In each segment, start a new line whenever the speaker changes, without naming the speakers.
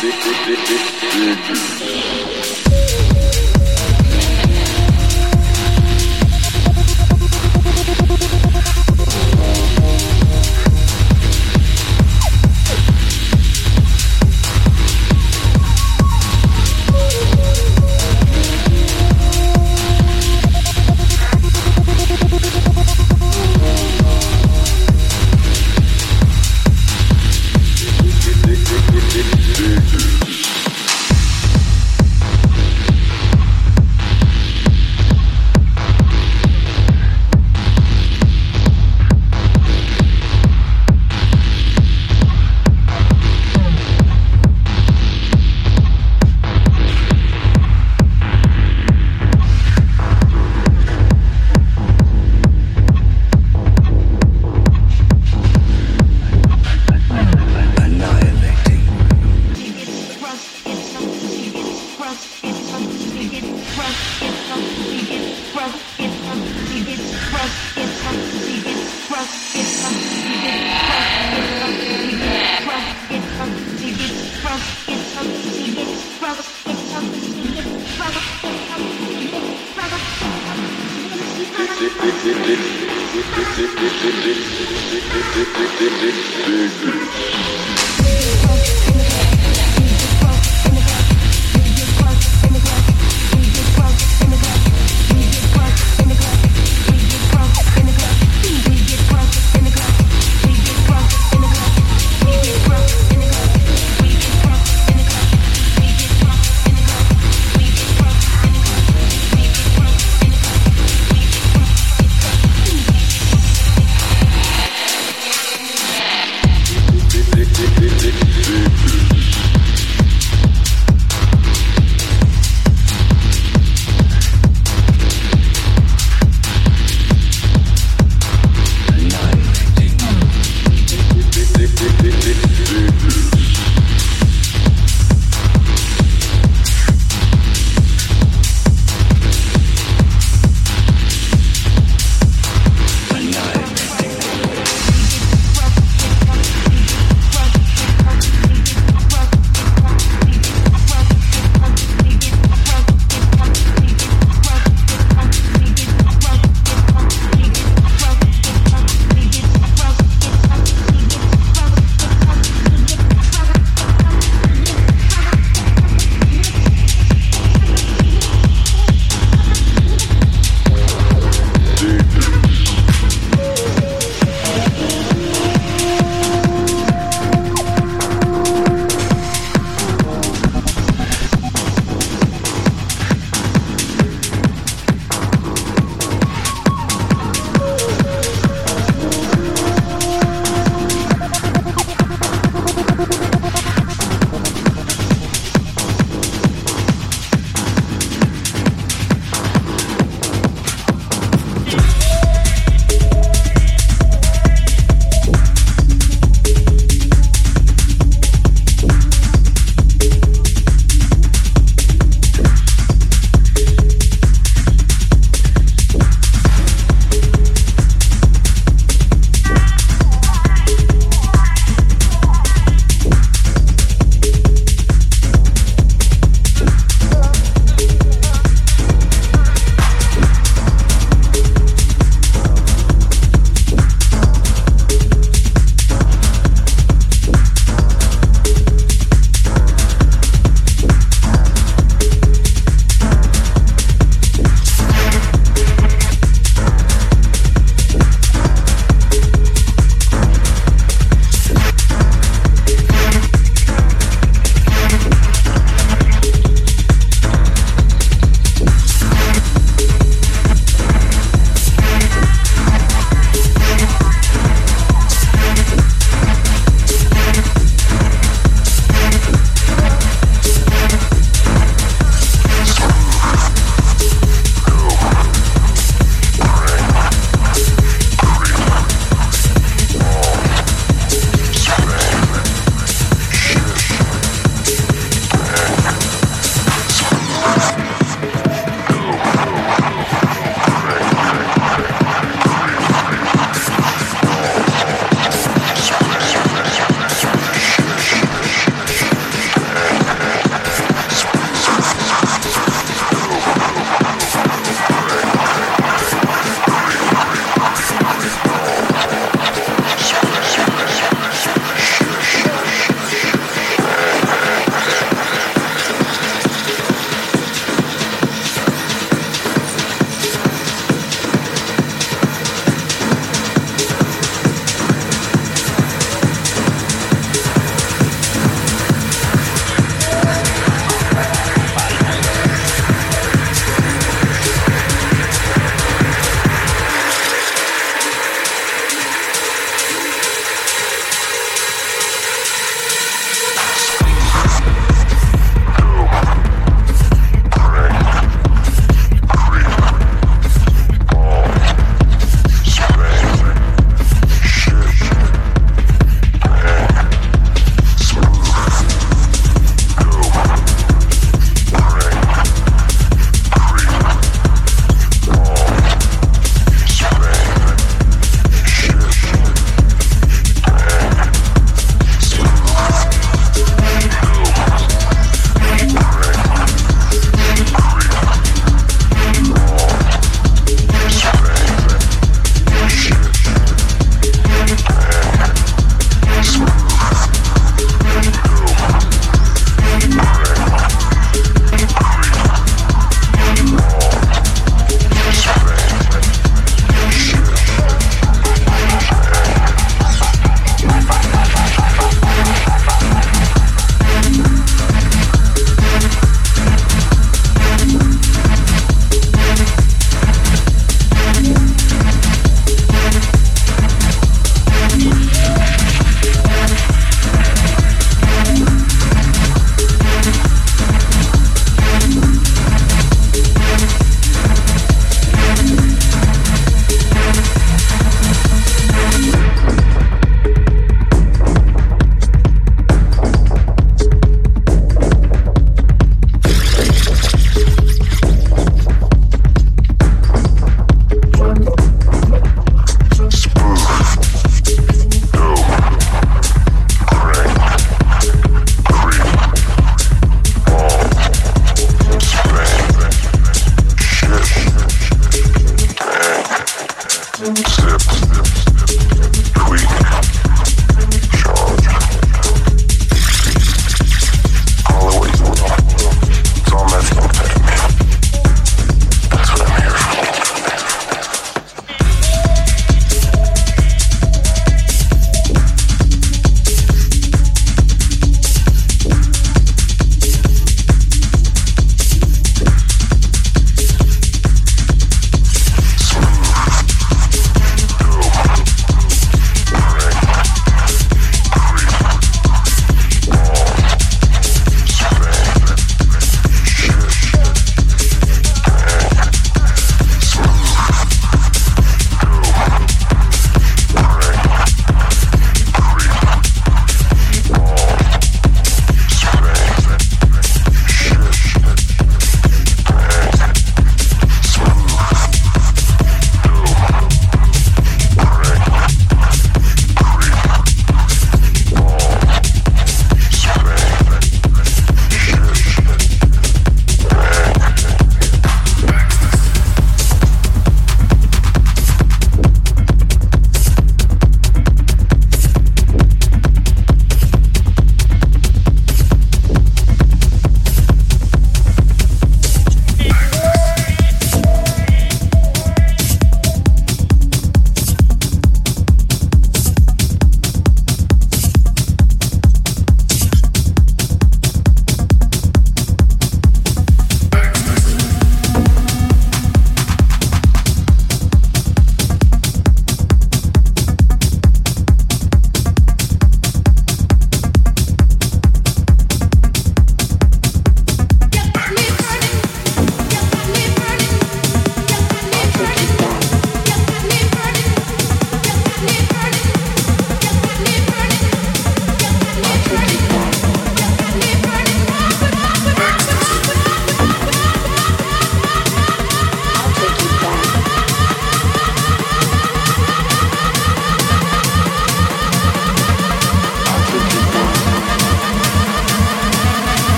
Big, big, big, big, big, big.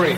free.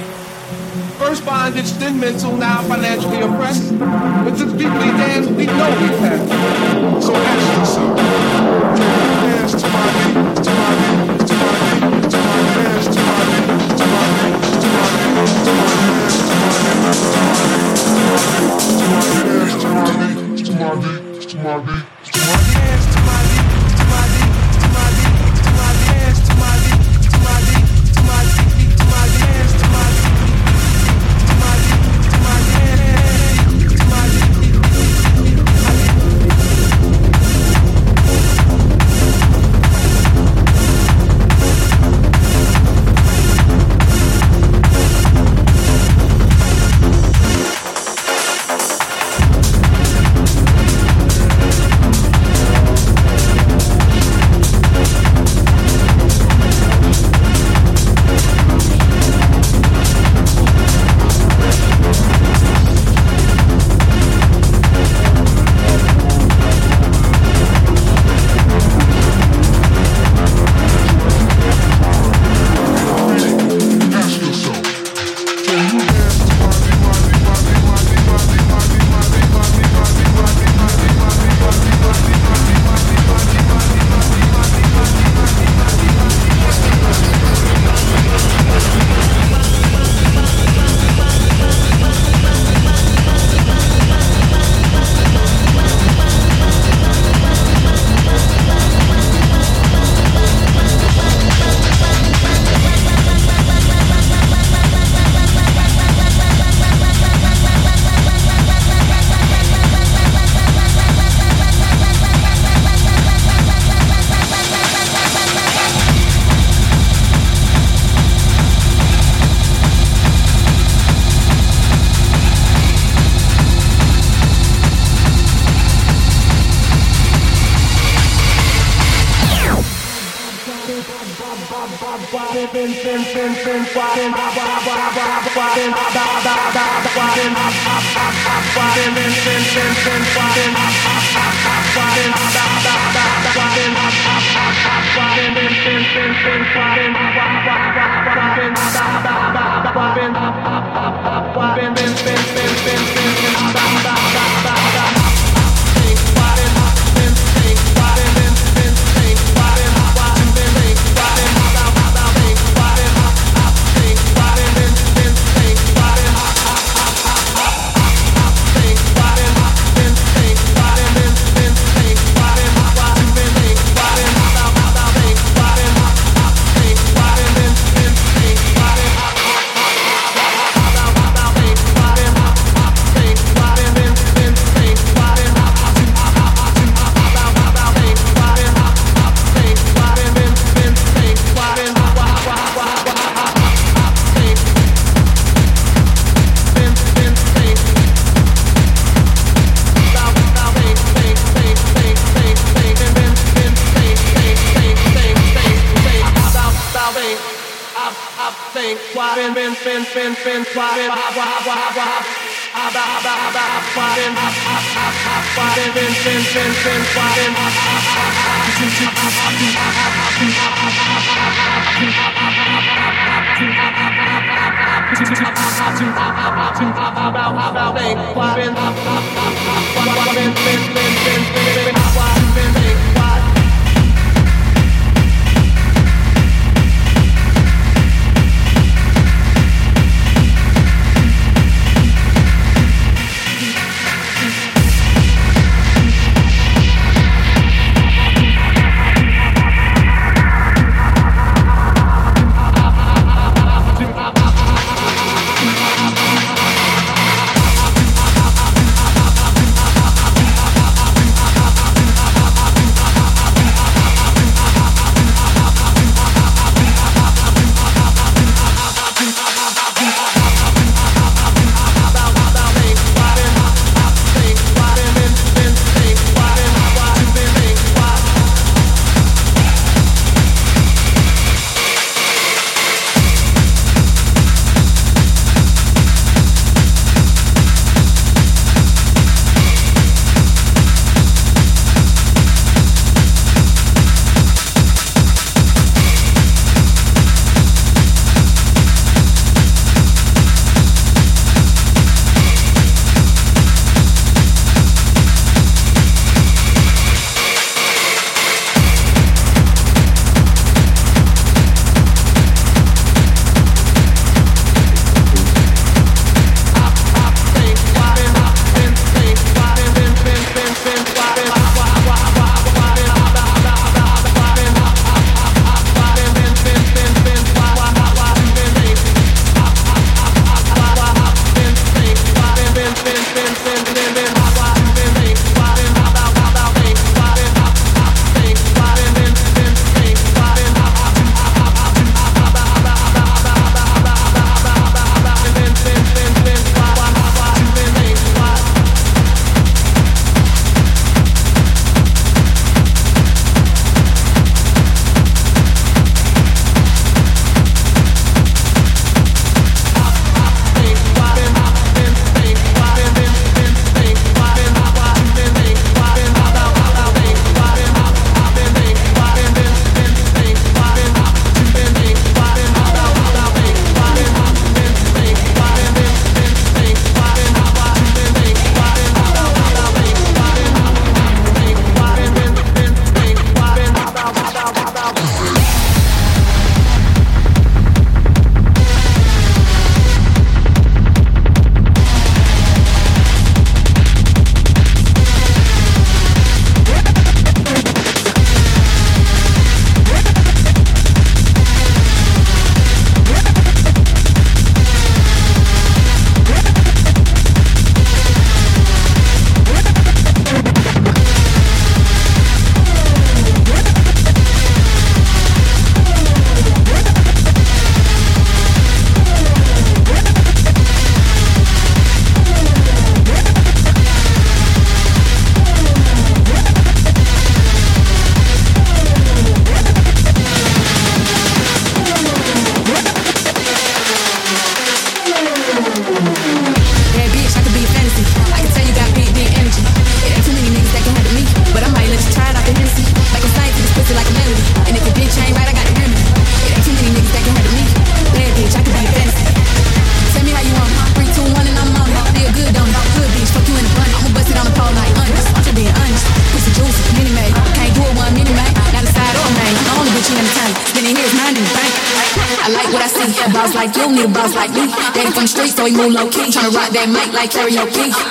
like karaoke.